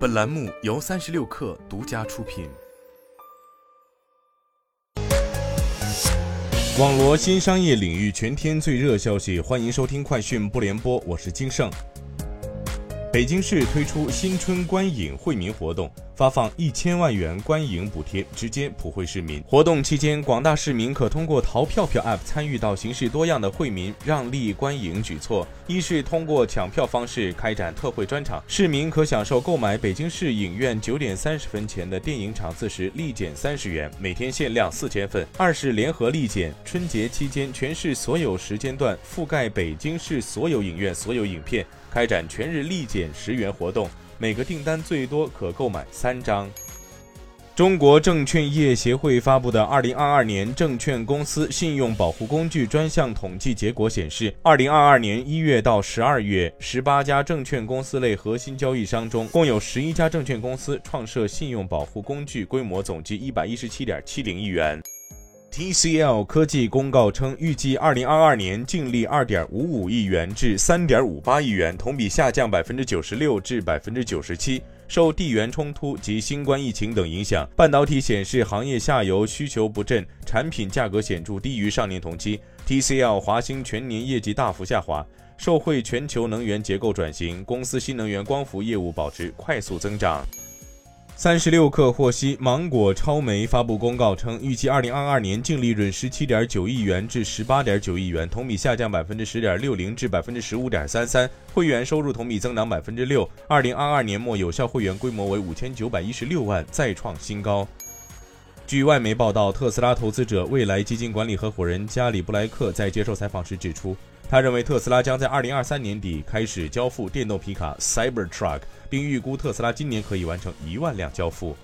本栏目由三十六氪独家出品。网罗新商业领域全天最热消息，欢迎收听快讯不联播，我是金盛。北京市推出新春观影惠民活动。发放一千万元观影补贴，直接普惠市民。活动期间，广大市民可通过淘票票 App 参与到形式多样的惠民让利观影举措。一是通过抢票方式开展特惠专场，市民可享受购买北京市影院九点三十分前的电影场次时立减三十元，每天限量四千份。二是联合立减，春节期间全市所有时间段覆盖北京市所有影院所有影片，开展全日立减十元活动。每个订单最多可购买三张。中国证券业协会发布的二零二二年证券公司信用保护工具专项统计结果显示，二零二二年一月到十二月，十八家证券公司类核心交易商中，共有十一家证券公司创设信用保护工具，规模总计一百一十七点七零亿元。TCL 科技公告称，预计2022年净利2.55亿元至3.58亿元，同比下降百分之96%至97%。受地缘冲突及新冠疫情等影响，半导体显示行业下游需求不振，产品价格显著低于上年同期。TCL 华星全年业绩大幅下滑，受惠全球能源结构转型，公司新能源光伏业务保持快速增长。三十六氪获悉，芒果超媒发布公告称，预计二零二二年净利润十七点九亿元至十八点九亿元，同比下降百分之十点六零至百分之十五点三三，会员收入同比增长百分之六。二零二二年末有效会员规模为五千九百一十六万，再创新高。据外媒报道，特斯拉投资者未来基金管理合伙人加里布莱克在接受采访时指出。他认为特斯拉将在二零二三年底开始交付电动皮卡 Cybertruck，并预估特斯拉今年可以完成一万辆交付。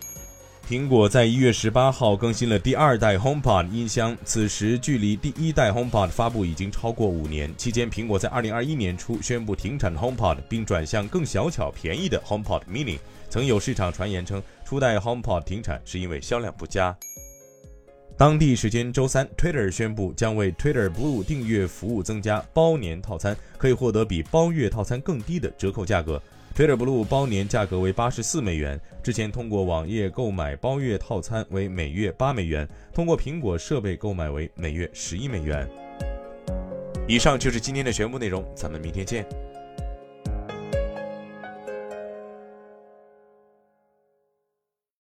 苹果在一月十八号更新了第二代 HomePod 音箱，此时距离第一代 HomePod 发布已经超过五年。期间，苹果在二零二一年初宣布停产 HomePod，并转向更小巧便宜的 HomePod Mini。曾有市场传言称，初代 HomePod 停产是因为销量不佳。当地时间周三，Twitter 宣布将为 Twitter Blue 订阅服务增加包年套餐，可以获得比包月套餐更低的折扣价格。Twitter Blue 包年价格为八十四美元，之前通过网页购买包月套餐为每月八美元，通过苹果设备购买为每月十一美元。以上就是今天的全部内容，咱们明天见。